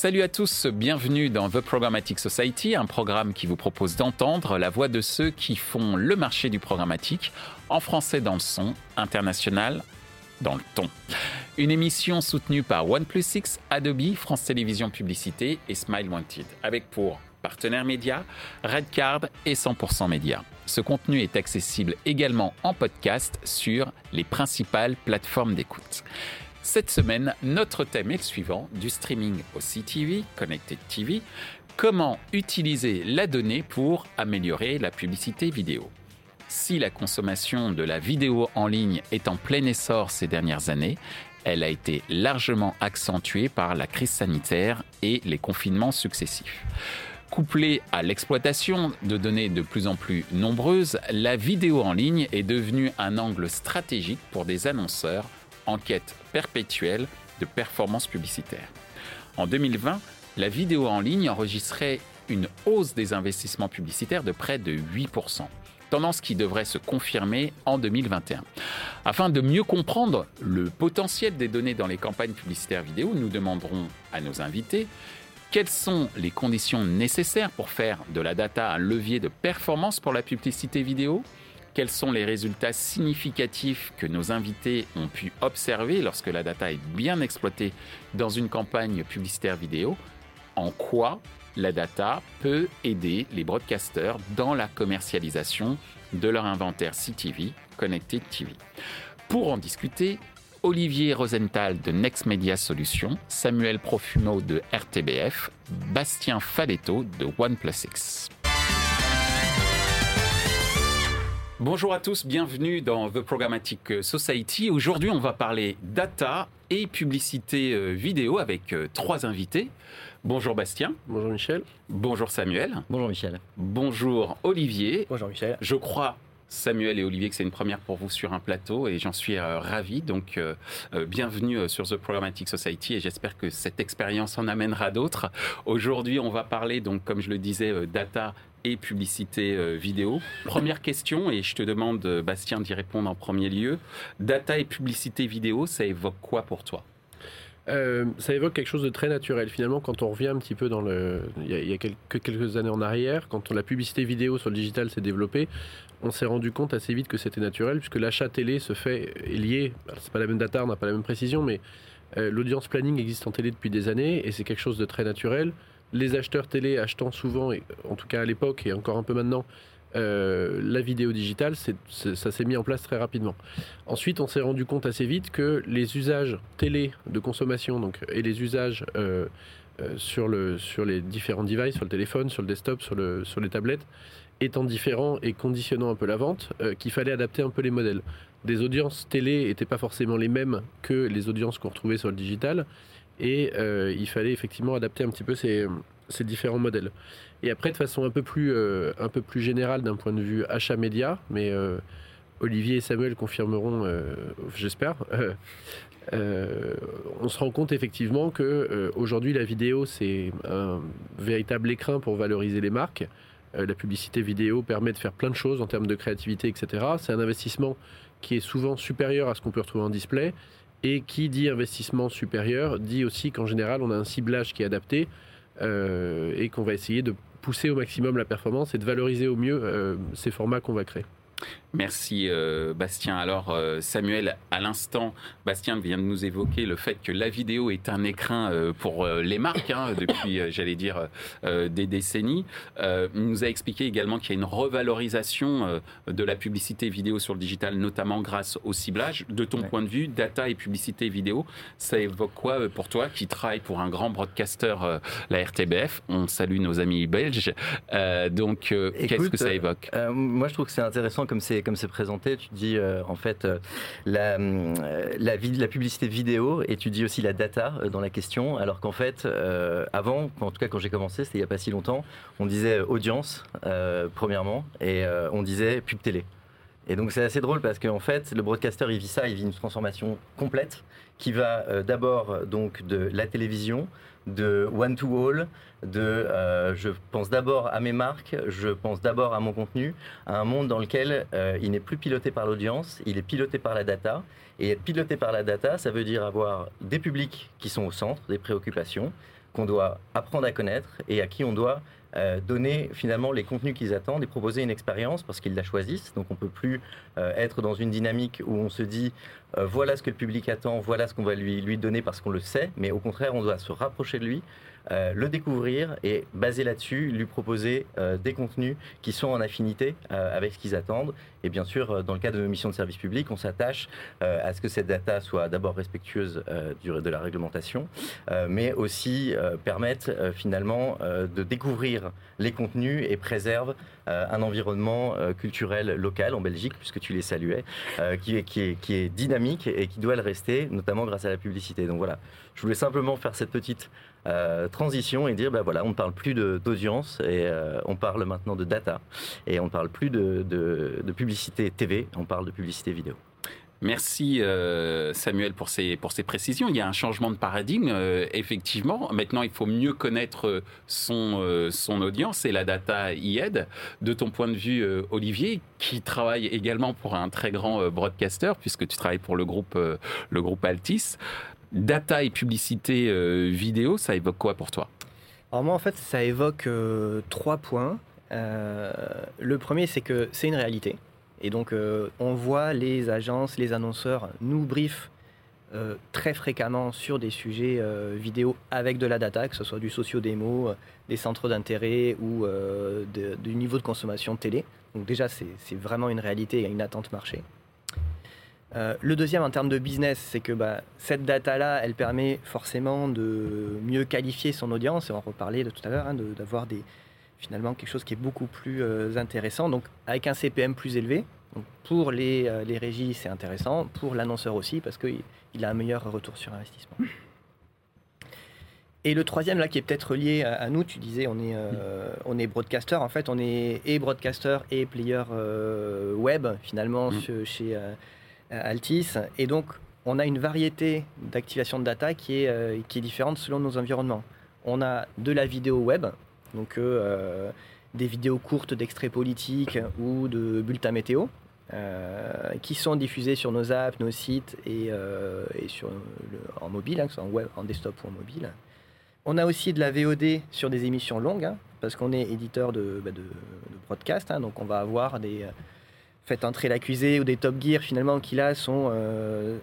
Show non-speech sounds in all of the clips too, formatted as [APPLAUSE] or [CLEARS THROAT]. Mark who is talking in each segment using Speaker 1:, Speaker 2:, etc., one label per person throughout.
Speaker 1: Salut à tous, bienvenue dans The Programmatic Society, un programme qui vous propose d'entendre la voix de ceux qui font le marché du programmatique, en français dans le son, international dans le ton. Une émission soutenue par OnePlus 6, Adobe, France Télévisions Publicité et Smile Wanted, avec pour partenaires médias, Redcard et 100% Média. Ce contenu est accessible également en podcast sur les principales plateformes d'écoute. Cette semaine, notre thème est le suivant, du streaming au CTV, Connected TV, comment utiliser la donnée pour améliorer la publicité vidéo? Si la consommation de la vidéo en ligne est en plein essor ces dernières années, elle a été largement accentuée par la crise sanitaire et les confinements successifs. Couplée à l'exploitation de données de plus en plus nombreuses, la vidéo en ligne est devenue un angle stratégique pour des annonceurs en quête perpétuelle de performance publicitaire. En 2020, la vidéo en ligne enregistrait une hausse des investissements publicitaires de près de 8% tendance qui devrait se confirmer en 2021. Afin de mieux comprendre le potentiel des données dans les campagnes publicitaires vidéo, nous demanderons à nos invités quelles sont les conditions nécessaires pour faire de la data un levier de performance pour la publicité vidéo quels sont les résultats significatifs que nos invités ont pu observer lorsque la data est bien exploitée dans une campagne publicitaire vidéo? En quoi la data peut aider les broadcasters dans la commercialisation de leur inventaire CTV, Connected TV. Pour en discuter, Olivier Rosenthal de Next Media Solutions, Samuel Profumo de RTBF, Bastien Faletto de OnePlus. Bonjour à tous, bienvenue dans The Programmatic Society. Aujourd'hui, on va parler data et publicité euh, vidéo avec euh, trois invités. Bonjour Bastien.
Speaker 2: Bonjour Michel.
Speaker 1: Bonjour Samuel.
Speaker 3: Bonjour Michel.
Speaker 1: Bonjour Olivier.
Speaker 4: Bonjour Michel.
Speaker 1: Je crois Samuel et Olivier que c'est une première pour vous sur un plateau et j'en suis euh, ravi. Donc euh, euh, bienvenue sur The Programmatic Society et j'espère que cette expérience en amènera d'autres. Aujourd'hui, on va parler donc comme je le disais data et publicité vidéo. Première question et je te demande Bastien d'y répondre en premier lieu. Data et publicité vidéo, ça évoque quoi pour toi?
Speaker 2: Ça évoque quelque chose de très naturel. Finalement, quand on revient un petit peu dans le. Il y a, quelques, quelques, années en arrière, quand la publicité vidéo sur le digital s'est développée, on s'est rendu compte assez vite que c'était naturel, puisque l'achat télé se fait est lié, c'est pas la même data, on n'a pas la même précision, mais euh, l'audience planning existe en télé depuis des années, et c'est quelque chose de très naturel. Les acheteurs télé achetant souvent, en tout cas à l'époque et encore un peu maintenant, euh, la vidéo digitale, ça s'est mis en place très rapidement. Ensuite, on s'est rendu compte assez vite que les usages télé de consommation donc, et les usages euh, sur les différents devices, sur le téléphone, sur le desktop, sur, le, sur les tablettes, étant différents et conditionnant un peu la vente, euh, qu'il fallait adapter un peu les modèles. Des audiences télé n'étaient pas forcément les mêmes que les audiences qu'on retrouvait sur le digital, et euh, il fallait effectivement adapter un petit peu ces, ces, différents modèles. Et après, de façon un peu plus, euh, un peu plus générale d'un point de vue achat média, mais Olivier et Samuel confirmeront, j'espère. on se rend compte effectivement que aujourd'hui la vidéo c'est un véritable écrin pour valoriser les marques. Euh, la publicité vidéo permet de faire plein de choses en termes de créativité, etc. C'est un investissement qui est souvent supérieur à ce qu'on peut retrouver en display. Et qui dit investissement supérieur dit aussi qu'en général, on a un ciblage qui est adapté euh, et qu'on va essayer de pousser au maximum la performance et de valoriser au mieux euh, ces formats qu'on va créer.
Speaker 1: Merci euh, Bastien. Alors euh, Samuel, à l'instant, Bastien vient de nous évoquer le fait que la vidéo est un écrin euh, pour les marques hein, depuis, j'allais dire, des décennies. il nous a expliqué également qu'il y a une revalorisation de la publicité vidéo sur le digital, notamment grâce au ciblage. De ton point de vue, data et publicité vidéo, ça évoque quoi pour toi qui travaille pour un grand broadcaster, la RTBF On salue nos amis belges. donc qu'est-ce que ça évoque?
Speaker 3: Moi je trouve que c'est intéressant comme c'est comme c'est présenté, tu dis euh, en fait euh, la, euh, la, la, publicité vidéo et tu dis aussi la data dans la question, alors qu'en fait, avant, en tout cas quand j'ai commencé, c'était il n'y a pas si longtemps, on disait audience, premièrement, et on disait pub télé. Et donc c'est assez drôle parce qu'en fait, le broadcaster, il vit ça, il vit une transformation complète qui va d'abord donc de la télévision, de one-to-all, de euh, je pense d'abord à mes marques, je pense d'abord à mon contenu, à un monde dans lequel euh, il n'est plus piloté par l'audience, il est piloté par la data. Et être piloté par la data, ça veut dire avoir des publics qui sont au centre des préoccupations, qu'on doit apprendre à connaître et à qui on doit euh, donner finalement les contenus qu'ils attendent et proposer une expérience parce qu'ils la choisissent. Donc on peut plus euh, être dans une dynamique où on se dit euh, voilà ce que le public attend, voilà ce qu'on va lui, lui donner parce qu'on le sait, mais au contraire on doit se rapprocher de lui, euh, le découvrir et basé là-dessus, lui proposer euh, des contenus qui sont en affinité euh, avec ce qu'ils attendent. Et bien sûr, dans le cadre de nos missions de service public, on s'attache à ce que cette data soit d'abord respectueuse de la réglementation, mais aussi permette finalement de découvrir les contenus et préserve un environnement culturel local en Belgique, puisque tu les saluais, qui, est, qui, est, qui est dynamique et qui doit le rester, notamment grâce à la publicité. Donc voilà, je voulais simplement faire cette petite euh, transition et dire, ben voilà, on ne parle plus d'audience et euh, on parle maintenant de data et on ne parle plus de, de, publicité TV, on parle de publicité vidéo.
Speaker 1: Merci euh, Samuel pour ces, pour ces précisions. Il y a un changement de paradigme, effectivement. Maintenant, il faut mieux connaître son, son audience et la data y aide. De ton point de vue, Olivier, qui travaille également pour un très grand broadcaster, puisque tu travailles pour le groupe, le groupe Altis, Data et publicité euh, vidéo, ça évoque quoi pour toi?
Speaker 4: Alors moi, en fait, ça évoque euh, trois points. Euh, le premier, c'est que c'est une réalité. Et donc, on voit les agences, les annonceurs nous briefent très fréquemment sur des sujets vidéo avec de la data, que ce soit du socio-démo, des centres d'intérêt ou du niveau de consommation télé. Donc déjà, c'est vraiment une réalité, a une attente marché. Euh, le deuxième en termes de business, c'est que bah, cette data-là, elle permet forcément de mieux qualifier son audience, et on en reparlait de tout à l'heure, hein, d'avoir finalement quelque chose qui est beaucoup plus euh, intéressant, donc avec un CPM plus élevé. pour les, euh, les régies, c'est intéressant, pour l'annonceur aussi, parce qu'il il a un meilleur retour sur investissement. Et le troisième, là, qui est peut-être lié à, nous, tu disais, on est, on est broadcaster. En fait, on est et broadcaster et player web, finalement, mmh. chez, Altis. Et donc, on a une variété d'activation de data qui est, euh, qui est différente selon nos environnements. On a de la vidéo web, donc euh, des vidéos courtes d'extraits politiques ou de bulletins météo, qui sont diffusées sur nos apps, nos sites et, sur en mobile, hein, que ce soit en, web, en desktop ou en mobile. On a aussi de la VOD sur des émissions longues, hein, parce qu'on est éditeur de, bah, de, broadcast, hein, donc on va avoir des Faites entrer l'accusé ou des Top Gear finalement qui là sont euh,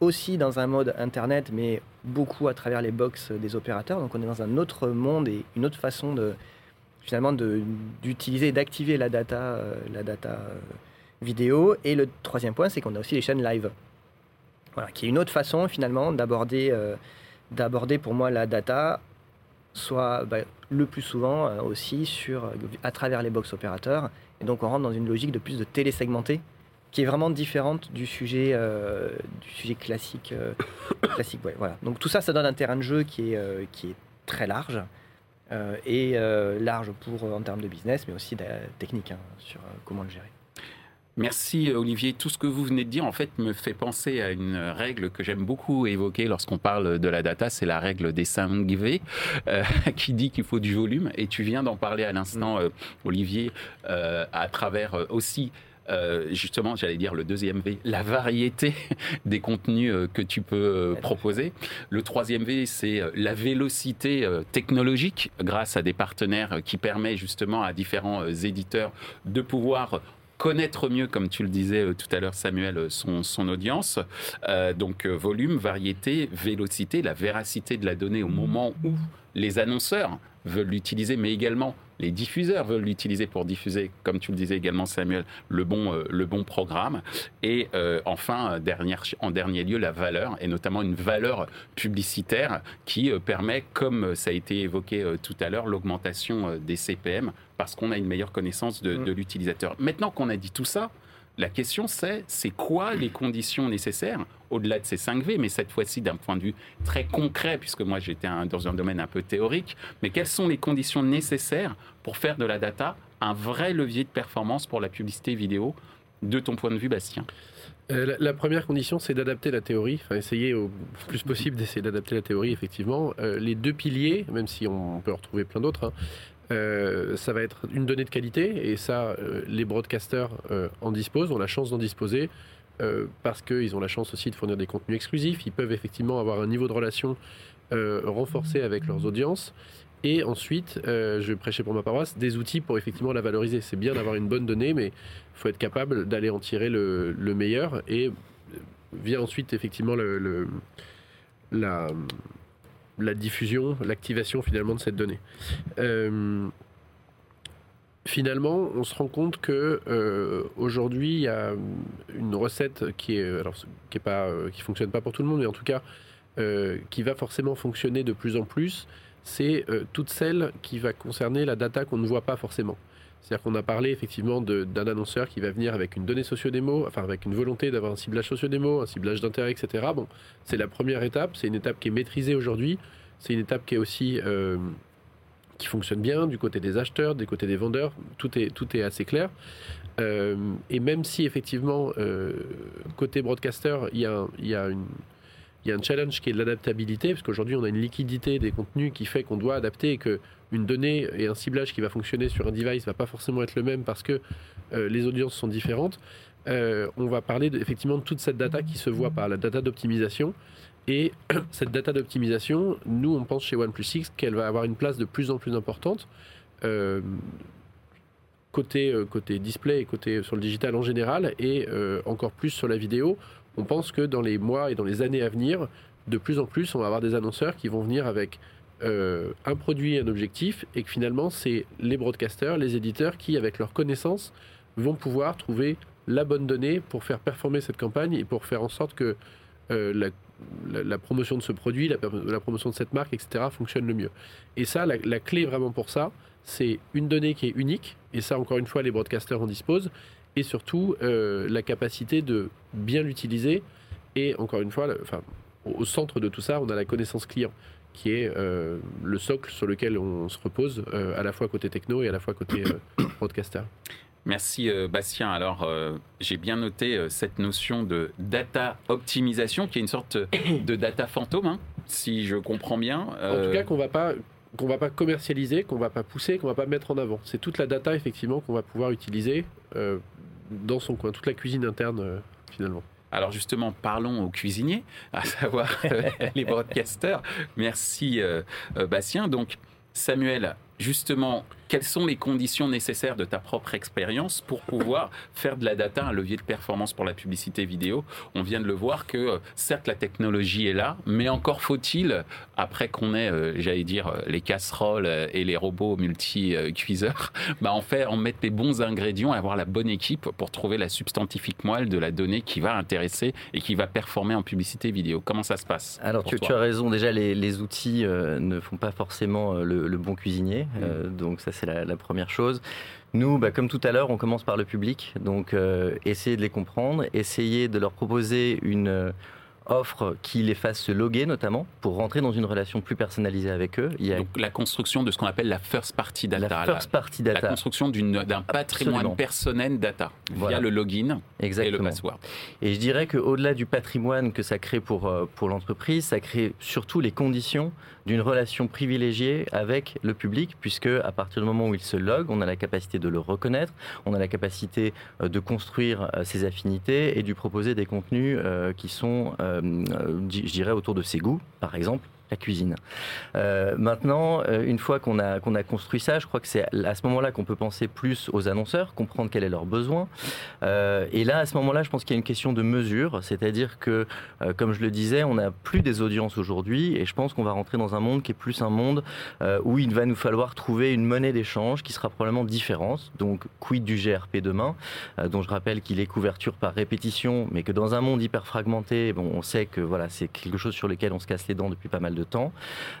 Speaker 4: aussi dans un mode internet mais beaucoup à travers les box des opérateurs. Donc on est dans un autre monde et une autre façon de finalement d'utiliser d'activer la data, euh, la data euh, vidéo. Et le troisième point, c'est qu'on a aussi les chaînes live. Voilà, qui est une autre façon finalement d'aborder d'aborder pour moi la data, soit bah, le plus souvent aussi sur, à travers les box opérateurs et donc on rentre dans une logique de plus de télésegmenté qui est vraiment différente du sujet, euh, du sujet classique. Euh, [COUGHS] classique voilà. Donc tout ça, ça donne un terrain de jeu qui est, euh, qui est très large. et large pour, en termes de business, mais aussi technique hein, sur comment le gérer.
Speaker 1: Merci Olivier. Tout ce que vous venez de dire en fait me fait penser à une règle que j'aime beaucoup évoquer lorsqu'on parle de la data, c'est la règle des 5 V euh, [LAUGHS] qui dit qu'il faut du volume. Et tu viens d'en parler à l'instant, euh, Olivier, euh, à travers aussi justement, j'allais dire le deuxième V, la variété [LAUGHS] des contenus que tu peux proposer. Le troisième V, c'est la vélocité technologique grâce à des partenaires qui permet justement à différents éditeurs de pouvoir connaître mieux, comme tu le disais euh, tout à l'heure, Samuel, euh, son, son audience. Euh, donc volume, variété, vélocité, la véracité de la donnée au moment où les annonceurs veulent l'utiliser, mais également les diffuseurs veulent l'utiliser pour diffuser, comme tu le disais également Samuel, le bon, le bon programme. Et enfin, dernière, en dernier lieu, la valeur, et notamment une valeur publicitaire qui permet, comme ça a été évoqué tout à l'heure, l'augmentation des CPM parce qu'on a une meilleure connaissance de, mm. l'utilisateur. Maintenant qu'on a dit tout ça, la question c'est, c'est quoi les conditions nécessaires au-delà de ces 5 V, mais cette fois-ci d'un point de vue très concret, puisque moi j'étais dans un domaine un peu théorique, mais quelles sont les conditions nécessaires pour faire de la data un vrai levier de performance pour la publicité vidéo, de ton point de vue, Bastien?
Speaker 2: Euh, la, première condition, c'est d'adapter la théorie, enfin essayer au plus possible d'essayer d'adapter la théorie, effectivement. Euh, les deux piliers, même si on peut en retrouver plein d'autres, hein, euh, ça va être une donnée de qualité et ça, euh, les broadcasters euh, en disposent, ont la chance d'en disposer parce qu'ils ont la chance aussi de fournir des contenus exclusifs. Ils peuvent effectivement avoir un niveau de relation renforcer avec leurs audiences. Et ensuite, je prêchais pour ma paroisse, des outils pour effectivement la valoriser. C'est bien d'avoir une bonne donnée, mais il faut être capable d'aller en tirer le, le meilleur. Et vient ensuite effectivement la, la diffusion, l'activation finalement de cette donnée. Euh, finalement, on se rend compte que euh, aujourd'hui, il y a une recette qui est alors qui est euh, fonctionne pas pour tout le monde, mais en tout cas qui va forcément fonctionner de plus en plus. C'est toute celle qui va concerner la data qu'on ne voit pas forcément. C'est-à-dire qu'on a parlé effectivement d'un annonceur qui va venir avec une donnée socio-démo, enfin avec une volonté d'avoir un ciblage socio-démo, un ciblage d'intérêt, etc. Bon, c'est la première étape, c'est une étape qui est maîtrisée aujourd'hui, c'est une étape qui est aussi euh, qui fonctionne bien du côté des acheteurs, du côté des vendeurs, tout est, assez clair. Euh, et même si effectivement, euh, côté broadcaster, il y a une, il y a un challenge qui est l'adaptabilité, parce qu'aujourd'hui on a une liquidité des contenus qui fait qu'on doit adapter et que une donnée et un ciblage qui va fonctionner sur un device va pas forcément être le même parce que euh, les audiences sont différentes. Euh, on va parler effectivement de toute cette data qui se voit par la data d'optimisation. Et [CLEARS THROAT] cette data d'optimisation, nous on pense chez OnePlus 6 qu'elle va avoir une place de plus en plus importante. Euh, côté, côté display et côté sur le digital en général et encore plus sur la vidéo, on pense que dans les mois et dans les années à venir, de plus en plus, on va avoir des annonceurs qui vont venir avec euh, un produit un objectif et que finalement, c'est les broadcasters, les éditeurs qui, avec leurs connaissances, vont pouvoir trouver la bonne donnée pour faire performer cette campagne et pour faire en sorte que euh, la, promotion de ce produit, la, promotion de cette marque, etc., fonctionne le mieux. Et ça, la clé vraiment pour ça, c'est une donnée qui est unique, et ça, encore une fois, les broadcasters en disposent, et surtout euh, la capacité de bien l'utiliser. Et encore une fois, le- enfin, au, centre de tout ça, on a la connaissance client, qui est euh, le socle sur lequel on se repose, euh, à la fois côté techno et à la fois côté [COUGHS] broadcaster.
Speaker 1: Merci Bastien. Alors, euh, j'ai bien noté euh, cette notion de data optimisation, qui est une sorte [COUGHS] de data fantôme, hein, si je comprends bien.
Speaker 2: En tout cas, qu'on va pas qu'on va pas commercialiser, qu'on va pas pousser, qu'on va pas mettre en avant. C'est toute la data effectivement qu'on va pouvoir utiliser dans son coin, toute la cuisine interne euh, finalement.
Speaker 1: Alors justement, parlons aux cuisiniers, à savoir euh, les broadcasters. Merci euh, Bastien. Donc Samuel, justement, quelles sont les conditions nécessaires de ta propre expérience pour pouvoir [LAUGHS] faire de la data un levier de performance pour la publicité vidéo? On vient de le voir que euh, certes la technologie est là, mais encore faut-il, après qu'on ait, euh, j'allais dire, euh, les casseroles euh, et les robots multi-cuiseurs, [LAUGHS] bah, en fait, en mettre les bons ingrédients et avoir la bonne équipe pour trouver la substantifique moelle de la donnée qui va intéresser et qui va performer en publicité vidéo. Comment ça se passe
Speaker 3: Alors tu, as raison, déjà les, les outils euh, ne font pas forcément euh, le, le bon cuisinier, Euh, donc ça c'est la, première chose. Nous, bah, comme tout à l'heure, on commence par le public, donc euh, essayer de les comprendre, essayer de leur proposer une euh, offre qui les fasse se loguer notamment pour rentrer dans une relation plus personnalisée avec eux. Il y a
Speaker 1: Donc la construction de ce qu'on appelle la first party data.
Speaker 3: la first party
Speaker 1: la
Speaker 3: data,
Speaker 1: construction d'une- d'un patrimoine personnel data
Speaker 3: Voilà.
Speaker 1: via le login et le
Speaker 3: exactement.
Speaker 1: password.
Speaker 3: Et je dirais qu'au-delà du patrimoine que ça crée pour, euh, pour l'entreprise, ça crée surtout les conditions d'une relation privilégiée avec le public, puisque à partir du moment où il se logue, on a la capacité de le reconnaître, on a la capacité euh, de construire euh, ses affinités et de lui proposer des contenus qui sont, je dirais, autour de ses goûts, par exemple la cuisine. Euh, maintenant, euh, une fois qu'on a, construit ça, je crois que c'est à ce moment-là qu'on peut penser plus aux annonceurs, comprendre quel est leur besoin. Euh, et là, à ce moment-là, je pense qu'il y a une question de mesure, c'est-à-dire que, comme je le disais, on n'a plus des audiences aujourd'hui, et je pense qu'on va rentrer dans un monde qui est plus un monde où il va nous falloir trouver une monnaie d'échange qui sera probablement différente. Donc, quid du GRP demain, dont je rappelle qu'il est couverture par répétition, mais que dans un monde hyper fragmenté, bon, on sait que voilà, c'est quelque chose sur lequel on se casse les dents depuis pas mal de temps.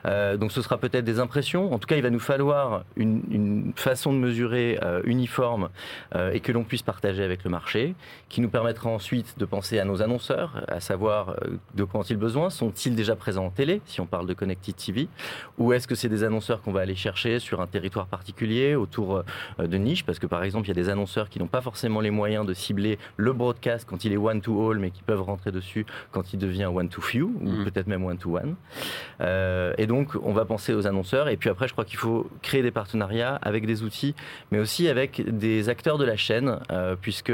Speaker 3: Euh, donc, ce sera peut-être des impressions. En tout cas, il va nous falloir une, une façon de mesurer euh, uniforme euh, et que l'on puisse partager avec le marché, qui nous permettra ensuite de penser à nos annonceurs, à savoir de quoi ont-ils besoin, sont-ils déjà présents en télé, si on parle de Connected TV, ou est-ce que c'est des annonceurs qu'on va aller chercher sur un territoire particulier, autour de niches, parce que par exemple, il y a des annonceurs qui n'ont pas forcément les moyens de cibler le broadcast quand il est one-to-all, mais qui peuvent rentrer dessus quand il devient one-to-few, ou
Speaker 1: Mhm.
Speaker 3: peut-être même one-to-one. Et donc, on va penser aux annonceurs. Et puis après, je crois qu'il faut créer des partenariats avec des outils, mais aussi avec des acteurs de la chaîne, puisque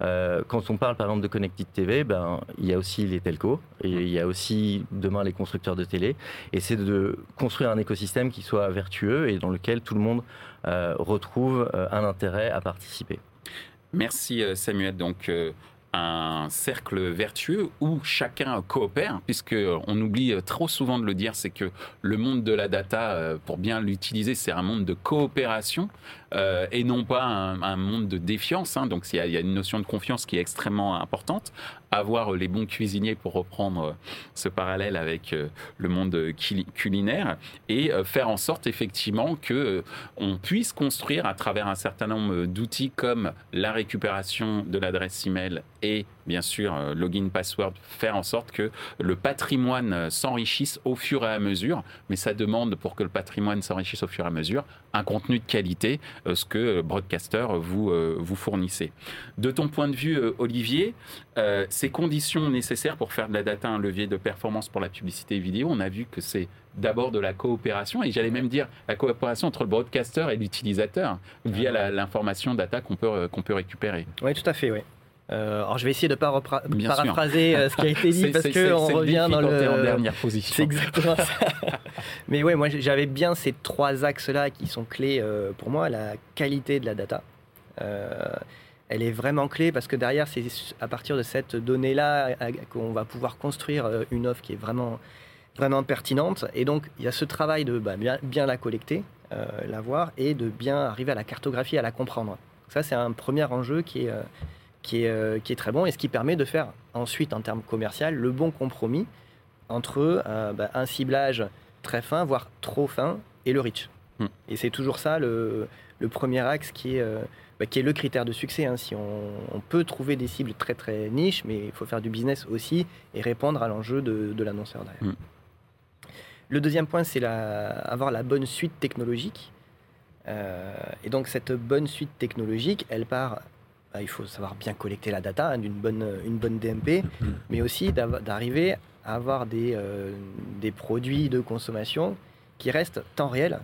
Speaker 3: quand on parle par exemple de Connected TV, ben, il y a aussi les telcos, il y a aussi demain les constructeurs de télé. Et c'est de construire un écosystème qui soit vertueux et dans lequel tout le monde retrouve un intérêt à participer.
Speaker 1: Merci Samuel. Donc, un cercle vertueux où chacun coopère, puisque on oublie trop souvent de le dire, c'est que le monde de la data, pour bien l'utiliser, c'est un monde de coopération euh, et non pas un, monde de défiance. Hein. Donc il y, a une notion de confiance qui est extrêmement importante. Avoir les bons cuisiniers pour reprendre ce parallèle avec euh, le monde culinaire et euh, faire en sorte effectivement que on puisse construire à travers un certain nombre d'outils comme la récupération de l'adresse email et bien sûr login password, faire en sorte que le patrimoine s'enrichisse au fur et à mesure. Mais ça demande pour que le patrimoine s'enrichisse au fur et à mesure un contenu de qualité euh, ce que Broadcaster vous, euh, vous fournissez. De ton point de vue, euh, Olivier, ces conditions nécessaires pour faire de la data un levier de performance pour la publicité vidéo, on a vu que c'est d'abord de la coopération, et j'allais même dire la coopération entre le broadcaster et l'utilisateur via l'information data qu'on peut, qu'on peut récupérer.
Speaker 4: Oui, tout à fait, oui. Alors je vais essayer de ne pas paraphraser ce qui a été dit [LAUGHS] parce qu'on revient dans le...
Speaker 1: en dernière position.
Speaker 4: C'est exactement ça. [LAUGHS] Mais ouais, moi j'avais bien ces trois axes-là qui sont clés euh, pour moi. La qualité de la data. Euh, elle est vraiment clé parce que derrière, c'est à partir de cette donnée-là qu'on va pouvoir construire euh, une offre qui est vraiment, vraiment pertinente. Et donc, il y a ce travail de bah, bien, bien, la collecter, la voir, et de bien arriver à la cartographie, à la comprendre. Ça, c'est un premier enjeu qui est, qui, est, qui est très bon et ce qui permet de faire ensuite, en termes commerciaux, le bon compromis entre bah, un ciblage très fin, voire trop fin, et le rich. Hmm. Et c'est toujours ça le, premier axe qui est, euh, bah, qui est le critère de succès. Hein. Si on, peut trouver des cibles très très niches, mais il faut faire du business aussi et répondre à l'enjeu de, l'annonceur derrière. Hmm. Le deuxième point, c'est la, avoir la bonne suite technologique. Euh, et donc cette bonne suite technologique, elle part bah, il faut savoir bien collecter la data, hein, d'une bonne, une bonne DMP, hmm. mais aussi d'arriver avoir des, euh, des produits de consommation qui restent temps réel.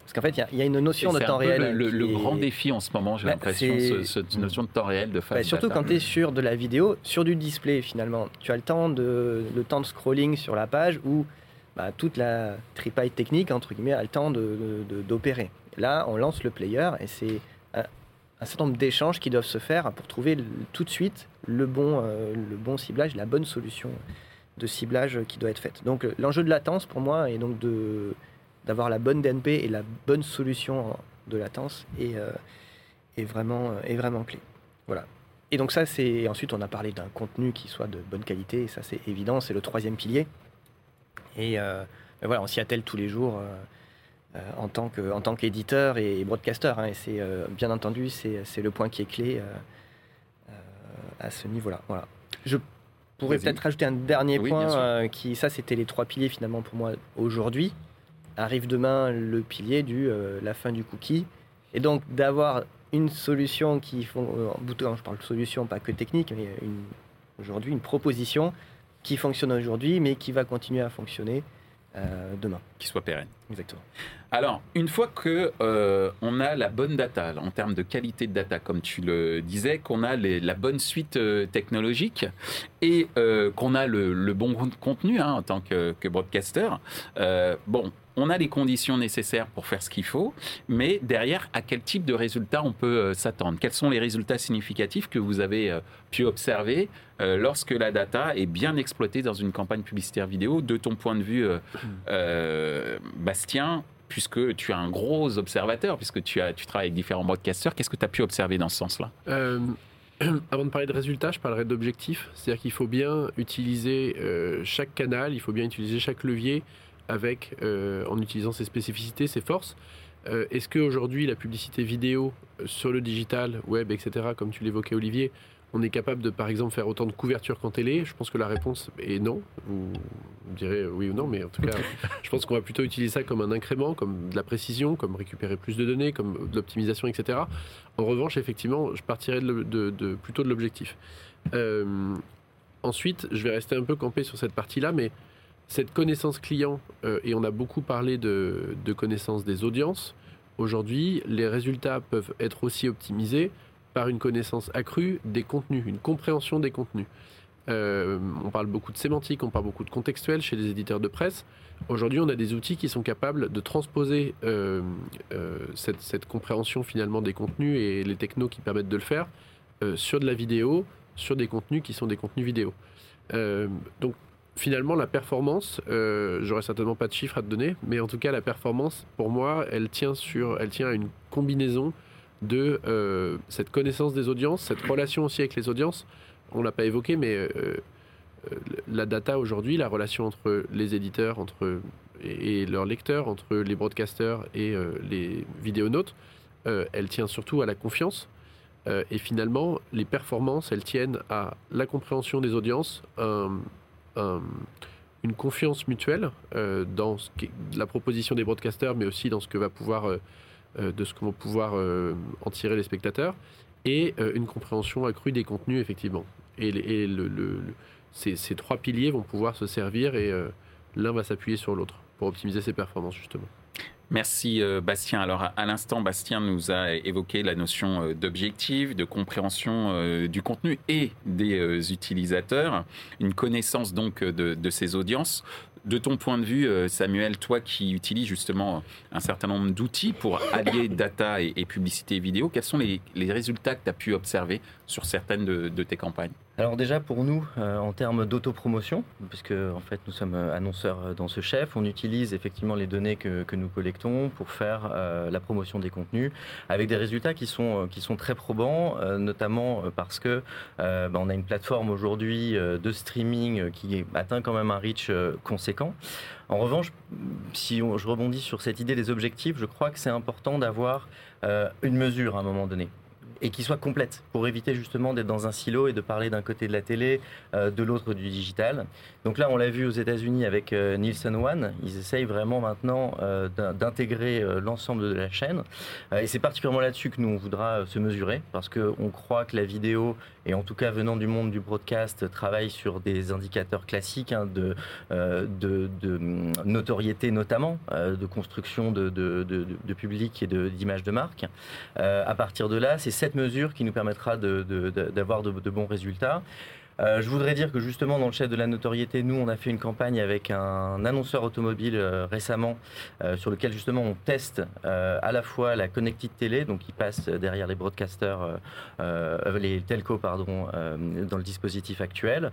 Speaker 4: Parce qu'en fait, il y, a une notion de temps réel.
Speaker 1: Le, le, grand défi en ce moment, j'ai bah, l'impression, cette notion de temps réel de.
Speaker 4: Bah, surtout quand tu es sur de la vidéo, sur du display finalement. Tu as le temps de, le temps de scrolling sur la page où bah, toute la tripaille technique, entre guillemets, a le temps d'opérer. De, Là, on lance le player et c'est un, certain nombre d'échanges qui doivent se faire pour trouver tout de suite le bon, euh, le bon ciblage, la bonne solution de ciblage qui doit être faite. Donc euh, l'enjeu de latence pour moi est donc de d'avoir la bonne DNP et la bonne solution de latence est, euh, est, vraiment, est vraiment clé. Voilà. Et donc ça, c'est ensuite on a parlé d'un contenu qui soit de bonne qualité, et ça c'est évident, c'est le troisième pilier. Et ben voilà, on s'y attelle tous les jours en tant que en tant qu'éditeur et broadcaster. Hein, et c'est bien entendu c'est le point qui est clé à ce niveau-là. Voilà. Je pourrais peut-être rajouter un dernier point, euh, qui, ça c'était les trois piliers finalement pour moi aujourd'hui. Arrive demain le pilier du euh, la fin du cookie. Et donc d'avoir une solution qui font, euh, je parle de solution pas que technique, mais aujourd'hui une proposition qui fonctionne aujourd'hui, mais qui va continuer à fonctionner demain.
Speaker 1: Qui soit pérenne.
Speaker 4: Exactement.
Speaker 1: Alors, une fois que euh, on a la bonne data, en termes de qualité de data, comme tu le disais, qu'on a la bonne suite euh, technologique et euh, qu'on a le, bon contenu hein, en tant que, que broadcaster, bon, on a les conditions nécessaires pour faire ce qu'il faut, mais derrière, à quel type de résultats on peut s'attendre? Quels sont les résultats significatifs que vous avez pu observer lorsque la data est bien exploitée dans une campagne publicitaire vidéo? De ton point de vue, [CLEARS THROAT] Bastien, puisque tu es un gros observateur, puisque tu, as, tu travailles avec différents broadcasters. Qu'est-ce que tu as pu observer dans ce sens-là? Euh, [CLEARS THROAT]
Speaker 2: Avant de parler de résultats, je parlerai d'objectifs. C'est-à-dire qu'il faut bien utiliser euh, chaque canal, il faut bien utiliser chaque levier avec, euh, en utilisant ses spécificités, ses forces. Est-ce qu'aujourd'hui, la publicité vidéo sur le digital, web, etc., comme tu l'évoquais Olivier, on est capable de, par exemple, faire autant de couverture qu'en télé? Je pense que la réponse est non. Vous, direz oui ou non, mais en tout cas, [LAUGHS] je pense qu'on va plutôt utiliser ça comme un incrément, comme de la précision, comme récupérer plus de données, comme de l'optimisation, etc. En revanche, effectivement, je partirais de, plutôt de l'objectif. Euh, ensuite, je vais rester un peu campé sur cette partie-là, mais cette connaissance client, euh, et on a beaucoup parlé de, connaissance des audiences, aujourd'hui, les résultats peuvent être aussi optimisés par une connaissance accrue des contenus, une compréhension des contenus. Euh, on parle beaucoup de sémantique, on parle beaucoup de contextuel chez les éditeurs de presse. Aujourd'hui, on a des outils qui sont capables de transposer euh, cette, cette compréhension finalement des contenus et les technos qui permettent de le faire sur de la vidéo, sur des contenus qui sont des contenus vidéo. Donc finalement, la performance, euh, j'aurais certainement pas de chiffres à te donner, mais en tout cas, la performance, pour moi, elle tient, sur, elle tient à une combinaison de euh, cette connaissance des audiences, cette relation aussi avec les audiences. On l'a pas évoqué, mais euh, la data aujourd'hui, la relation entre les éditeurs entre, et, leurs lecteurs, entre les broadcasters et les vidéonautes, elle tient surtout à la confiance. Et finalement, les performances, elles tiennent à la compréhension des audiences, un- une confiance mutuelle euh, dans la proposition des broadcasters, mais aussi dans ce que va pouvoir, euh, euh, de ce que vont pouvoir euh, en tirer les spectateurs, et euh, une compréhension accrue des contenus, effectivement. Et, ces, ces trois piliers vont pouvoir se servir et euh, l'un va s'appuyer sur l'autre pour optimiser ses performances, justement.
Speaker 1: Merci euh, Bastien. Alors à, l'instant, Bastien nous a évoqué la notion euh, d'objectif, de compréhension euh, du contenu et des utilisateurs, une connaissance donc de, ces audiences. De ton point de vue, Samuel, toi qui utilises justement un certain nombre d'outils pour allier data et, publicité vidéo, quels sont les, résultats que tu as pu observer sur certaines de tes campagnes?
Speaker 3: Alors déjà pour nous, euh, en termes d'autopromotion, puisque en fait nous sommes euh, annonceurs euh, dans ce chef, on utilise effectivement les données que, nous collectons pour faire la promotion des contenus, avec des résultats qui sont, très probants, notamment parce que bah, on a une plateforme aujourd'hui de streaming qui atteint quand même un reach conséquent. En revanche, si je rebondis sur cette idée des objectifs, je crois que c'est important d'avoir une mesure à un moment donné et qui soit complète pour éviter justement d'être dans un silo et de parler d'un côté de la télé, euh, de l'autre du digital. Donc là, on l'a vu aux États-Unis avec euh, Nielsen One, ils essayent vraiment maintenant euh, d'in- d'intégrer l'ensemble de la chaîne. Et c'est particulièrement là-dessus que nous on voudra se mesurer parce qu'on croit que la vidéo, et en tout cas venant du monde du broadcast, travaille sur des indicateurs classiques hein, de, hum, notoriété notamment, de construction de, public et d'image de, marque. À partir de là, c'est cette mesure qui nous permettra de- de- de- d'avoir de, bons résultats. Euh, je voudrais dire que justement dans le chef de la notoriété, nous on a fait une campagne avec un annonceur automobile euh, récemment euh, sur lequel justement on teste à la fois la connected télé, donc qui passe derrière les broadcasters, les telcos pardon, dans le dispositif actuel,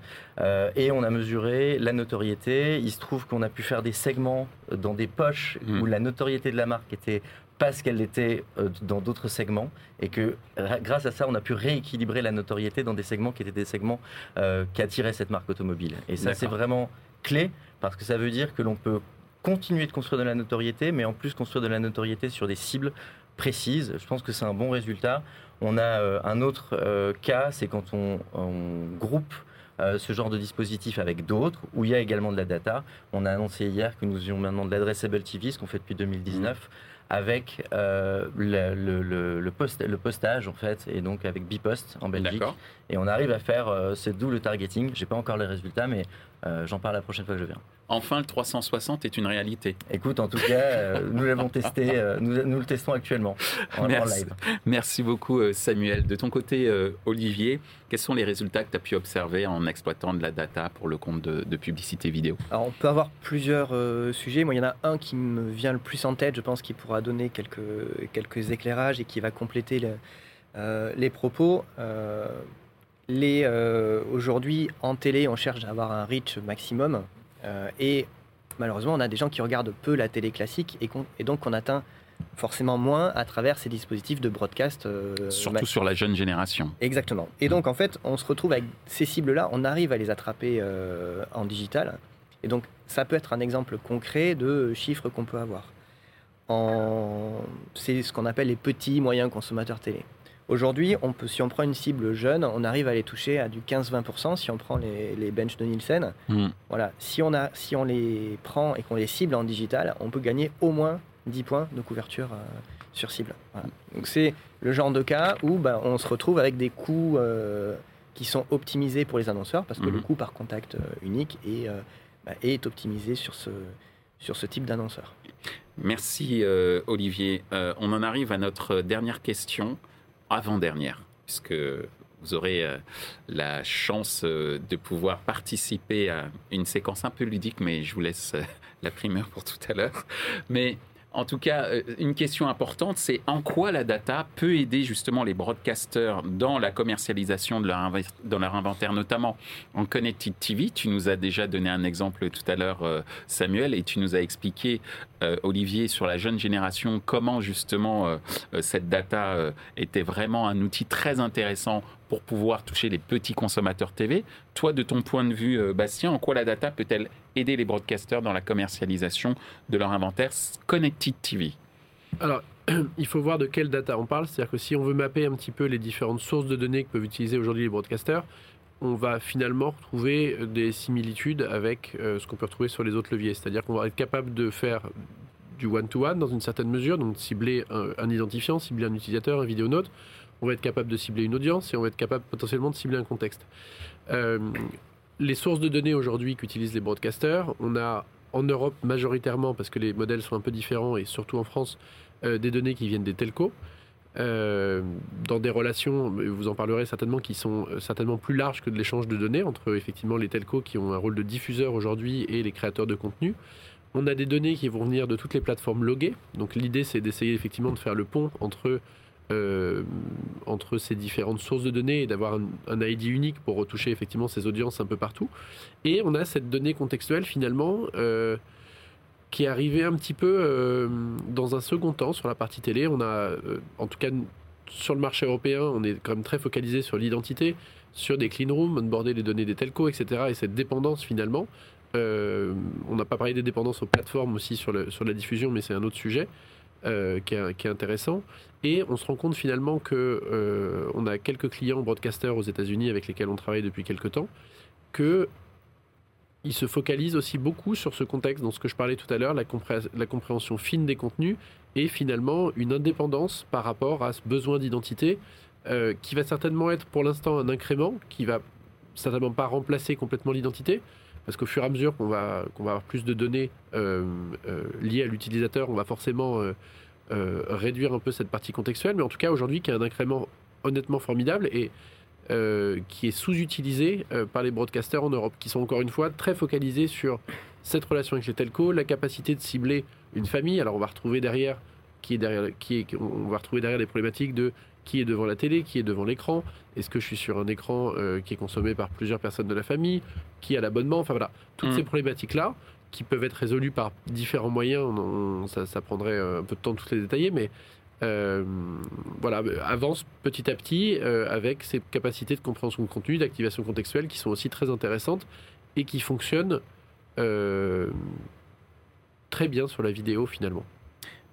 Speaker 3: et on a mesuré la notoriété. Il se trouve qu'on a pu faire des segments dans des poches
Speaker 1: Mhm.
Speaker 3: où la notoriété de la marque était parce qu'elle était euh, dans d'autres segments et que ra- grâce à ça, on a pu rééquilibrer la notoriété dans des segments qui étaient des segments euh, qui attiraient cette marque automobile. Et ça, c'est vraiment clé parce que ça veut dire que l'on peut continuer de construire de la notoriété, mais en plus construire de la notoriété sur des cibles précises. Je pense que c'est un bon résultat. On a euh, un autre euh, cas, c'est quand on, on groupe euh, ce genre de dispositif avec d'autres, où il y a également de la data. On a annoncé hier que nous ayons maintenant de l'adressable TV, ce qu'on fait depuis 2019, avec euh, le, le- le- le post- le postage en fait, et donc avec Bipost en Belgique. Et on arrive à faire euh, ce double targeting. J'ai pas encore les résultats, mais euh, j'en parle la prochaine fois que je viens.
Speaker 1: Enfin, le 360 est une réalité.
Speaker 3: Écoute, en tout cas, euh, nous l'avons testé, euh, nous, nous le testons actuellement en, en
Speaker 1: Merci.
Speaker 3: live.
Speaker 1: Merci beaucoup euh, Samuel. De ton côté, euh, Olivier, quels sont les résultats que tu as pu observer en exploitant de la data pour le compte de, de publicité vidéo?
Speaker 4: Alors on peut avoir plusieurs euh, sujets. Moi, il y en a un qui me vient le plus en tête, je pense, qui pourra donner quelques, quelques éclairages et qui va compléter le- euh, les propos. Euh, les, euh, Aujourd'hui, en télé, on cherche à avoir un reach maximum. Euh, et malheureusement, on a des gens qui regardent peu la télé classique et, qu'on- et donc on atteint forcément moins à travers ces dispositifs de broadcast. euh,
Speaker 1: Surtout sur la jeune génération.
Speaker 4: Exactement. Et donc, en fait, on se retrouve avec ces cibles-là, on arrive à les attraper euh, en digital. Et donc, ça peut être un exemple concret de chiffres qu'on peut avoir. En... C'est ce qu'on appelle les petits moyens consommateurs télé. Aujourd'hui, on peut, si on prend une cible jeune, on arrive à les toucher à du 15-20% si on prend les, les benches de Nielsen.
Speaker 1: Hmm.
Speaker 4: Voilà. Si on, a, si on les prend et qu'on les cible en digital, on peut gagner au moins 10 points de couverture euh, sur cible. Voilà. Donc c'est le genre de cas où bah, on se retrouve avec des coûts euh, qui sont optimisés pour les annonceurs parce que le coût par contact euh, unique est bah, est optimisé sur ce, sur ce type d'annonceur.
Speaker 1: Merci Olivier. on en arrive à notre dernière question, avant-dernière, puisque vous aurez la chance de pouvoir participer à une séquence un peu ludique, mais je vous laisse la primeur pour tout à l'heure. Mais en tout cas, euh, une question importante, c'est en quoi la data peut aider justement les broadcasters dans la commercialisation de leur, inventaire, notamment en Connected TV. Tu nous as déjà donné un exemple tout à l'heure, euh, Samuel, et tu nous as expliqué, euh, Olivier, sur la jeune génération, comment justement cette data était vraiment un outil très intéressant pour pouvoir toucher les petits consommateurs TV. Toi, de ton point de vue, euh, Bastien, en quoi la data peut-elle aider les broadcasters dans la commercialisation de leur inventaire Connected TV
Speaker 2: Alors, [CLEARS THROAT] il faut voir de quelle data on parle. C'est-à-dire que si on veut mapper un petit peu les différentes sources de données que peuvent utiliser aujourd'hui les broadcasters, on va finalement retrouver des similitudes avec euh, ce qu'on peut retrouver sur les autres leviers. C'est-à-dire qu'on va être capable de faire du one-to-one dans une certaine mesure, donc cibler un, un identifiant, cibler un utilisateur, un vidéonaute on va être capable de cibler une audience et on va être capable potentiellement de cibler un contexte. Euh, les sources de données aujourd'hui qu'utilisent les broadcasters, on a en Europe majoritairement, parce que les modèles sont un peu différents et surtout en France, euh, des données qui viennent des telcos. Euh, dans des relations, vous en parlerez certainement, qui sont certainement plus larges que de l'échange de données entre effectivement les telcos qui ont un rôle de diffuseur aujourd'hui et les créateurs de contenu. On a des données qui vont venir de toutes les plateformes loguées. Donc l'idée c'est d'essayer effectivement de faire le pont entre euh, entre ces différentes sources de données et d'avoir un, ID unique pour retoucher effectivement ces audiences un peu partout. Et on a cette donnée contextuelle finalement euh, qui est arrivée un petit peu euh, dans un second temps sur la partie télé. On a, en tout cas sur le marché européen, on est quand même très focalisé sur l'identité, sur des clean rooms, onboarder les données des telcos, etc. Et cette dépendance finalement. on n'a pas parlé des dépendances aux plateformes aussi sur, la diffusion, mais c'est un autre sujet. Euh, qui, est, intéressant. Et on se rend compte finalement que euh, on a quelques clients broadcasters aux États-Unis avec lesquels on travaille depuis quelques temps, que ils se focalisent aussi beaucoup sur ce contexte, dans ce que je parlais tout à l'heure, la, compréhension fine des contenus et finalement une indépendance par rapport à ce besoin d'identité euh, qui va certainement être pour l'instant un incrément, qui va certainement pas remplacer complètement l'identité, parce qu'au fur et à mesure qu'on va, va avoir plus de données euh, euh, liées à l'utilisateur, on va forcément euh, réduire un peu cette partie contextuelle. Mais en tout cas, aujourd'hui, qui est un incrément honnêtement formidable et qui est sous-utilisé par les broadcasters en Europe, qui sont encore une fois très focalisés sur cette relation avec les telcos, la capacité de cibler une famille. Alors on va retrouver derrière, qui est derrière, qui est, on va retrouver derrière des problématiques de qui est devant la télé, qui est devant l'écran, est-ce que je suis sur un écran euh, qui est consommé par plusieurs personnes de la famille, qui a l'abonnement, enfin voilà, toutes mm. ces problématiques-là qui peuvent être résolues par différents moyens, ça, prendrait euh, un peu de temps de toutes les détailler, mais euh, voilà, avance petit à petit avec ces capacités de compréhension de contenu, d'activation contextuelle qui sont aussi très intéressantes et qui fonctionnent très bien sur la vidéo finalement.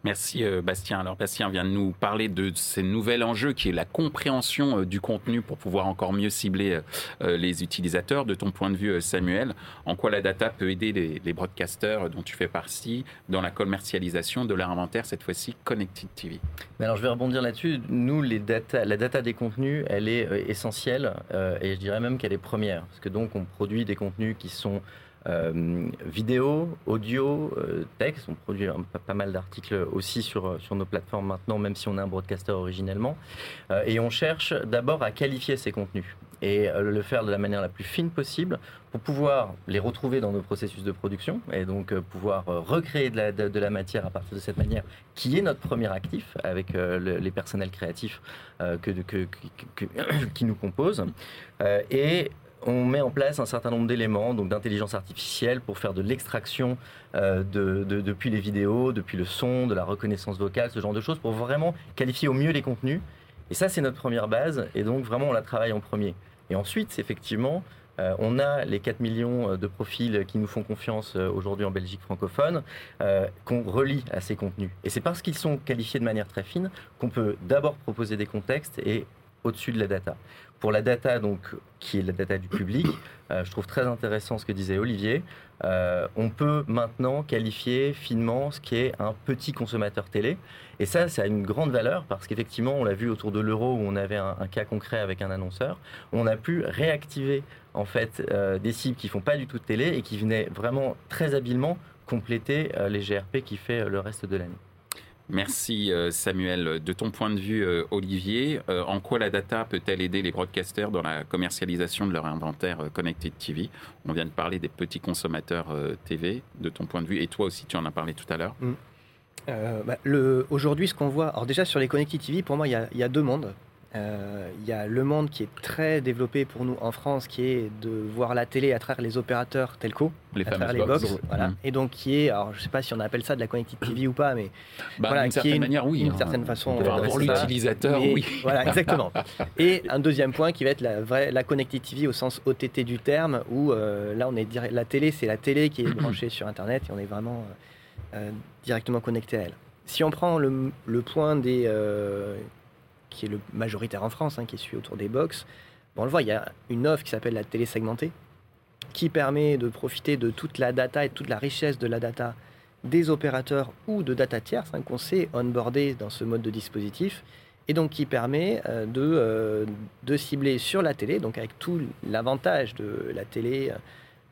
Speaker 1: Merci euh, Bastien. Alors Bastien vient de nous parler de ces nouvel enjeu qui est la compréhension euh, du contenu pour pouvoir encore mieux cibler euh, les utilisateurs. De ton point de vue Samuel, en quoi la data peut aider les, broadcasters dont tu fais partie dans la commercialisation de leur inventaire, cette fois-ci Connected TV
Speaker 3: Alors je vais rebondir là-dessus. Nous, les data, la data des contenus, elle est essentielle et je dirais même qu'elle est première. Parce que donc on produit des contenus qui sont euh, vidéo, audio, euh, texte. On produit pas mal d'articles aussi sur, sur nos plateformes maintenant, même si on est un broadcaster originellement. Euh, et on cherche d'abord à qualifier ces contenus et le faire de la manière la plus fine possible pour pouvoir les retrouver dans nos processus de production et donc pouvoir recréer de la, de, la, matière à partir de cette manière qui est notre premier actif avec les personnels créatifs que, que, [COUGHS] qui nous composent. et on met en place un certain nombre d'éléments, donc d'intelligence artificielle, pour faire de l'extraction euh, depuis les vidéos, depuis le son, de la reconnaissance vocale, ce genre de choses, pour vraiment qualifier au mieux les contenus. Et ça, c'est notre première base, et donc vraiment, on la travaille en premier. Et ensuite, effectivement, euh, on a les 4 millions euh, de profils qui nous font confiance aujourd'hui en Belgique francophone, qu'on relie à ces contenus. Et c'est parce qu'ils sont qualifiés de manière très fine qu'on peut d'abord proposer des contextes et au-dessus de la data. Pour la data, donc, qui est la data du public, je trouve très intéressant ce que disait Olivier. on peut maintenant qualifier finement ce qui est un petit consommateur télé. Et ça, ça a une grande valeur parce qu'effectivement, on l'a vu autour de l'euro où on avait un, cas concret avec un annonceur. On a pu réactiver en fait des cibles qui font pas du tout de télé et qui venaient vraiment très habilement compléter les GRP qui fait le reste de l'année.
Speaker 1: Merci euh, Samuel. De ton point de vue, euh, Olivier, euh, en quoi la data peut-elle aider les broadcasters dans la commercialisation de leur inventaire Connected TV On vient de parler des petits consommateurs TV, de ton point de vue, et toi aussi tu en as parlé tout à l'heure. Mm.
Speaker 4: Bah, Aujourd'hui, ce qu'on voit, alors déjà sur les Connected TV, pour moi, il y, y, a deux mondes. Euh, il y a le monde qui est très développé pour nous en France, qui est de voir la télé à travers les opérateurs telco,
Speaker 1: les
Speaker 4: à travers les box, voilà. Mm. et donc qui est, alors je sais pas si on appelle ça de la connected TV ou pas, mais [CLEARS THROAT]
Speaker 1: bah, voilà, qui est une,
Speaker 4: manière,
Speaker 1: oui,
Speaker 4: une hein. certaine façon.
Speaker 1: pour l'utilisateur, oui.
Speaker 4: Voilà, [LAUGHS] exactement. et un deuxième point qui va être la vraie, la connected TV au sens OTT du terme, où euh, là on est la télé, c'est la télé qui est [CLEARS THROAT] branchée sur Internet et on est vraiment euh, directement connecté à elle. Si on prend le, le point des qui est le majoritaire en France, hein, qui suit autour des box, on le voit, il y a une offre qui s'appelle la télé segmentée, qui permet de profiter de toute la data et toute la richesse de la data des opérateurs ou de data tierces hein, qu'on sait onboarder dans ce mode de dispositif, et donc qui permet euh, de, euh, de cibler sur la télé, donc avec tout l'avantage de la télé, euh,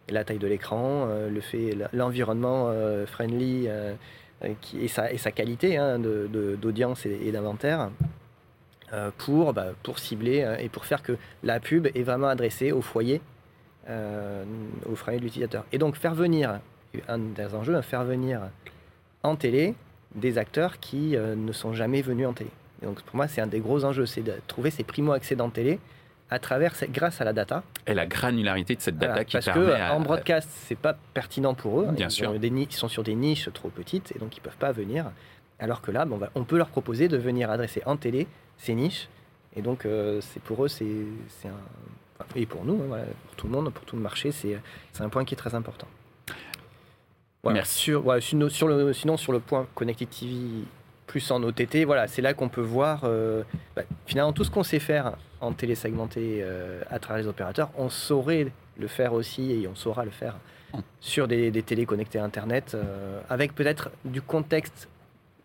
Speaker 4: la taille de l'écran, le fait, l'environnement friendly qui, et, sa, et sa qualité hein, d'audience et d'inventaire. Euh, pour, bah, pour cibler euh, et pour faire que la pub est vraiment adressée au foyer, euh, au foyer de l'utilisateur. Et donc faire venir, un des enjeux, hein, faire venir en télé des acteurs qui ne sont jamais venus en télé. donc pour moi, c'est un des gros enjeux, c'est de trouver ces primo-accédants télé à travers, grâce à la data.
Speaker 1: Et la granularité de cette data qui
Speaker 4: parce
Speaker 1: permet...
Speaker 4: Parce qu'en broadcast, c'est pas pertinent pour eux.
Speaker 1: Bien ils, sûr.
Speaker 4: des, ils sont sur des niches trop petites et donc ils peuvent pas venir. Alors que là, bon, on peut leur proposer de venir adresser en télé ces niches. Et donc, euh, c'est pour eux, c'est un. et pour nous, hein, pour tout le monde, pour tout le marché, c'est un point qui est très important.
Speaker 1: Merci.
Speaker 4: Sur, sur, le, sinon, sur le point Connected TV plus en OTT, voilà, c'est là qu'on peut voir euh, bah, finalement tout ce qu'on sait faire en télésegmenté euh, à travers les opérateurs, on saurait le faire aussi et on saura le faire hum. sur des, des télés connectées à Internet, avec peut-être du contexte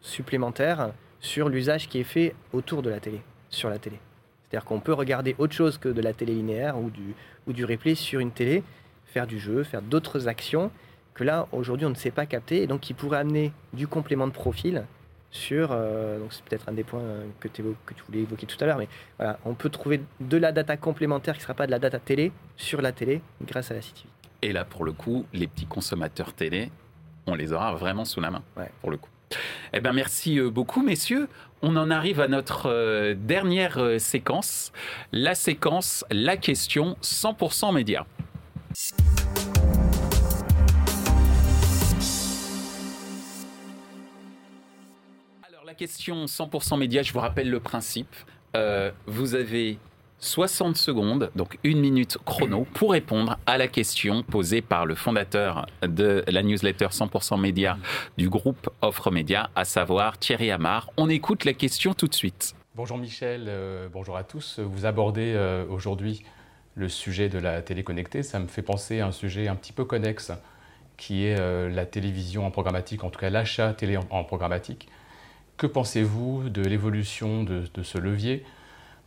Speaker 4: supplémentaire sur l'usage qui est fait autour de la télé, sur la télé. C'est-à-dire qu'on peut regarder autre chose que de la télé linéaire ou du, ou du replay sur une télé, faire du jeu, faire d'autres actions que là, aujourd'hui, on ne sait pas capter et donc qui pourrait amener du complément de profil sur. Euh, donc, c'est peut-être un des points euh, que, que, tu voulais évoquer tout à l'heure, mais voilà, on peut trouver de la data complémentaire qui ne sera pas de la data télé sur la télé grâce à la CTV.
Speaker 1: Et là, pour le coup, les petits consommateurs télé, on les aura vraiment sous la main, pour le coup. Eh ben, merci euh, beaucoup, messieurs. On en arrive à notre euh, dernière euh, séquence, la séquence La question 100% média. Alors la question 100% média, je vous rappelle le principe. vous avez 60 secondes, donc une minute chrono, pour répondre à la question posée par le fondateur de la newsletter 100% Média du groupe Offre Média, à savoir Thierry Amar. On écoute la question tout de suite.
Speaker 5: Bonjour Michel, euh, bonjour à tous. Vous abordez euh, aujourd'hui le sujet de la télé connectée. Ça me fait penser à un sujet un petit peu connexe qui est euh, la télévision en programmatique, en tout cas l'achat télé en, programmatique. Que pensez-vous de l'évolution de ce levier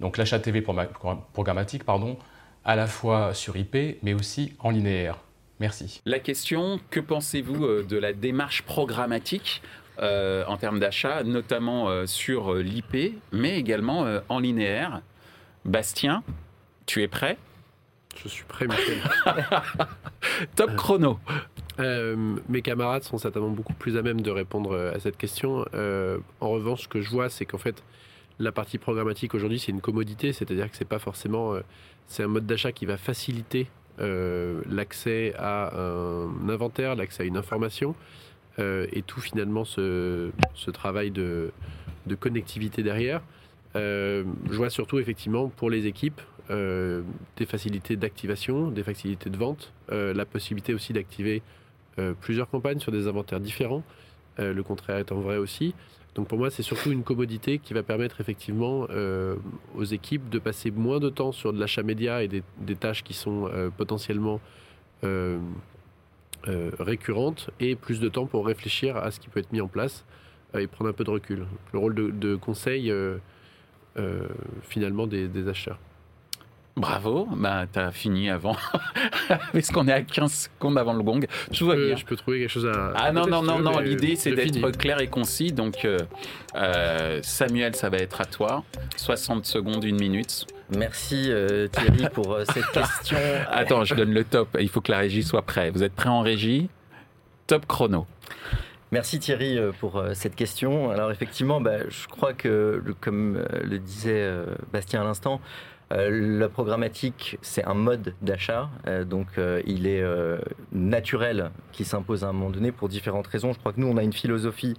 Speaker 5: donc l'achat TV programmatique, pardon, à la fois sur IP, mais aussi en linéaire. Merci.
Speaker 1: La question, que pensez-vous euh, de la démarche programmatique euh, en termes d'achat, notamment euh, sur l'IP, mais également en linéaire? Bastien, tu es prêt?
Speaker 2: Je suis prêt, Michel. [LAUGHS]
Speaker 1: Top chrono.
Speaker 2: mes camarades sont certainement beaucoup plus à même de répondre à cette question. en revanche, ce que je vois, c'est qu'en fait, la partie programmatique aujourd'hui, c'est une commodité, c'est-à-dire que c'est pas forcément, euh, c'est un mode d'achat qui va faciliter euh, l'accès à un inventaire, l'accès à une information, euh, et tout finalement ce, travail de, connectivité derrière. je vois surtout effectivement pour les équipes des facilités d'activation, des facilités de vente, la possibilité aussi d'activer plusieurs campagnes sur des inventaires différents. le contraire étant vrai aussi. Donc pour moi, c'est surtout une commodité qui va permettre effectivement euh, aux équipes de passer moins de temps sur de l'achat média et des, tâches qui sont euh, potentiellement euh, récurrentes et plus de temps pour réfléchir à ce qui peut être mis en place et prendre un peu de recul. Le rôle de, conseil finalement des, des acheteurs.
Speaker 1: Bravo, bah, tu as fini avant. [LAUGHS] Parce qu'on est à 15 secondes avant le gong.
Speaker 2: Je peux trouver quelque chose à.
Speaker 1: Ah non,
Speaker 2: à
Speaker 1: non, non, non, l'idée c'est d'être clair et concis. Donc, euh, euh, Samuel, ça va être à toi. 60 secondes, une minute.
Speaker 3: Merci euh, Thierry pour euh, cette question. [LAUGHS]
Speaker 1: Attends, je donne le top. Il faut que la régie soit prête. Vous êtes prêts en régie? Top chrono.
Speaker 3: Merci Thierry pour cette question. Alors effectivement, bah, je crois que, comme le disait Bastien à l'instant, euh, la programmatique, c'est un mode d'achat, euh, donc euh, il est euh, naturel qu'il s'impose à un moment donné pour différentes raisons. Je crois que nous, on a une philosophie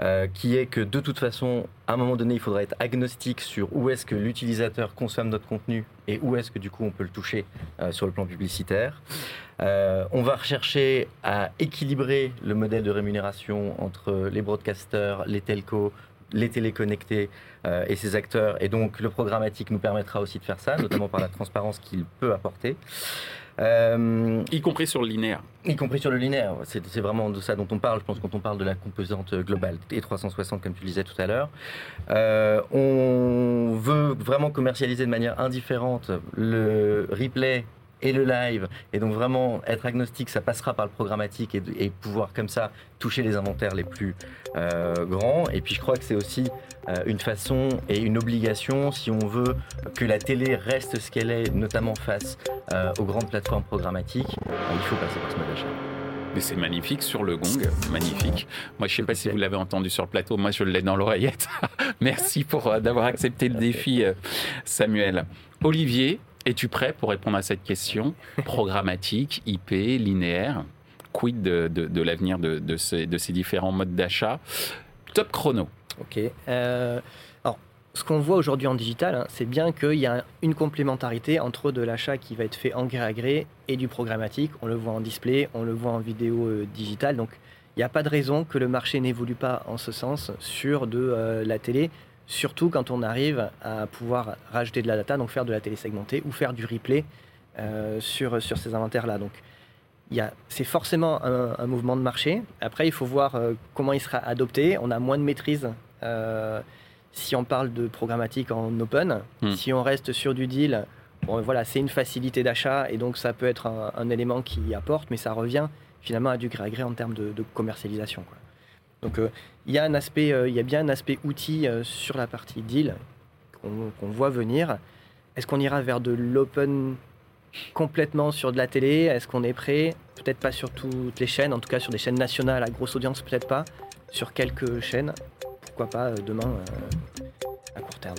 Speaker 3: euh, qui est que de toute façon, à un moment donné, il faudra être agnostique sur où est-ce que l'utilisateur consomme notre contenu et où est-ce que du coup on peut le toucher euh, sur le plan publicitaire. Euh, on va rechercher à équilibrer le modèle de rémunération entre les broadcasters, les telcos, les téléconnectés euh, et ces acteurs. Et donc le programmatique nous permettra aussi de faire ça, notamment par la transparence qu'il peut apporter. Euh,
Speaker 1: Y compris sur le linéaire.
Speaker 3: y compris sur le linéaire. C'est c'est vraiment de ça dont on parle, je pense, quand on parle de la composante globale et 360, comme tu le disais tout à l'heure. Euh, on veut vraiment commercialiser de manière indifférente le replay et le live, et donc vraiment être agnostique, ça passera par le programmatique et, et pouvoir comme ça toucher les inventaires les plus euh, grands. Et puis je crois que c'est aussi euh, une façon et une obligation, si on veut que la télé reste ce qu'elle est, notamment face euh, aux grandes plateformes programmatiques, il faut passer par ce mode d'achat.
Speaker 1: Mais c'est magnifique sur le gong, magnifique. Moi, je sais pas si vous l'avez entendu sur le plateau, moi je l'ai dans l'oreillette. [LAUGHS] Merci pour d'avoir accepté le défi, Samuel. Olivier, es-tu prêt pour répondre à cette question Programmatique, IP, linéaire Quid de, de- l'avenir de, de ces différents modes d'achat? Top chrono.
Speaker 4: Ok. Euh, alors, ce qu'on voit aujourd'hui en digital, hein, c'est bien qu'il y a une complémentarité entre de l'achat qui va être fait en gré à gré et du programmatique. On le voit en display, on le voit en vidéo euh, digitale. Donc, il n'y a pas de raison que le marché n'évolue pas en ce sens sur de euh, la télé, surtout quand on arrive à pouvoir rajouter de la data, donc faire de la télé segmentée ou faire du replay euh, sur, sur ces inventaires-là. Donc, c'est forcément un, un mouvement de marché. Après, il faut voir euh, comment il sera adopté. On a moins de maîtrise euh, si on parle de programmatique en open.
Speaker 1: Hmm.
Speaker 4: Si on reste sur du deal, bon, voilà, c'est une facilité d'achat et donc ça peut être un, un élément qui apporte, mais ça revient finalement à du gré à gré en termes de, de commercialisation. quoi. Donc euh, il y a un aspect, euh, il y a bien un aspect outil euh, sur la partie deal qu'on voit venir. Est-ce qu'on ira vers de l'open complètement sur de la télé? Est-ce qu'on est prêt? Peut-être pas sur toutes les chaînes, en tout cas sur des chaînes nationales à grosse audience, peut-être pas. Sur quelques chaînes, pourquoi pas demain à court terme.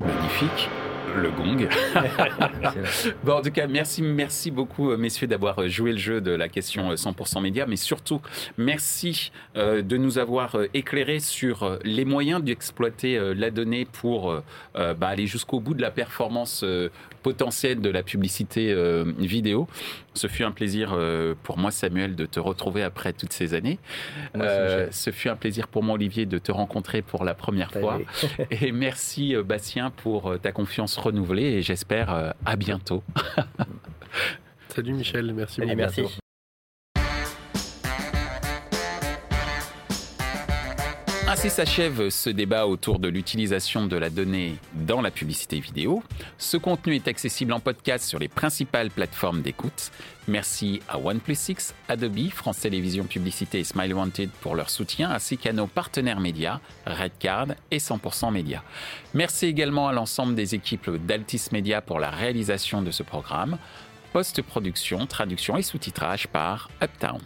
Speaker 1: Magnifique. Le gong. [LAUGHS] Bon, en tout cas, merci, merci beaucoup, euh, messieurs, d'avoir euh, joué le jeu de la question euh, 100% média, mais surtout, merci euh, de nous avoir euh, éclairé sur euh, les moyens d'exploiter euh, la donnée pour euh, euh, bah, aller jusqu'au bout de la performance euh, potentielle de la publicité euh, vidéo. Ce fut un plaisir euh, pour moi, Samuel, de te retrouver après toutes ces années.
Speaker 3: Moi
Speaker 1: Euh, ce fut un plaisir pour moi, Olivier, de te rencontrer pour la première fois. [LAUGHS] [LAUGHS] Et merci, euh, Bastien, pour ta confiance renouvelée et j'espère à bientôt. [LAUGHS]
Speaker 2: Salut Michel, merci
Speaker 4: Allez,
Speaker 2: beaucoup.
Speaker 4: merci.
Speaker 1: Ainsi s'achève ce débat autour de l'utilisation de la donnée dans la publicité vidéo. Ce contenu est accessible en podcast sur les principales plateformes d'écoute. Merci à OnePlus 6, Adobe, France Télévisions Publicité et Smile Wanted pour leur soutien, ainsi qu'à nos partenaires médias, Redcard et 100% Média. Merci également à l'ensemble des équipes d'Altis Media pour la réalisation de ce programme. Post-production, traduction et sous-titrage par Uptown.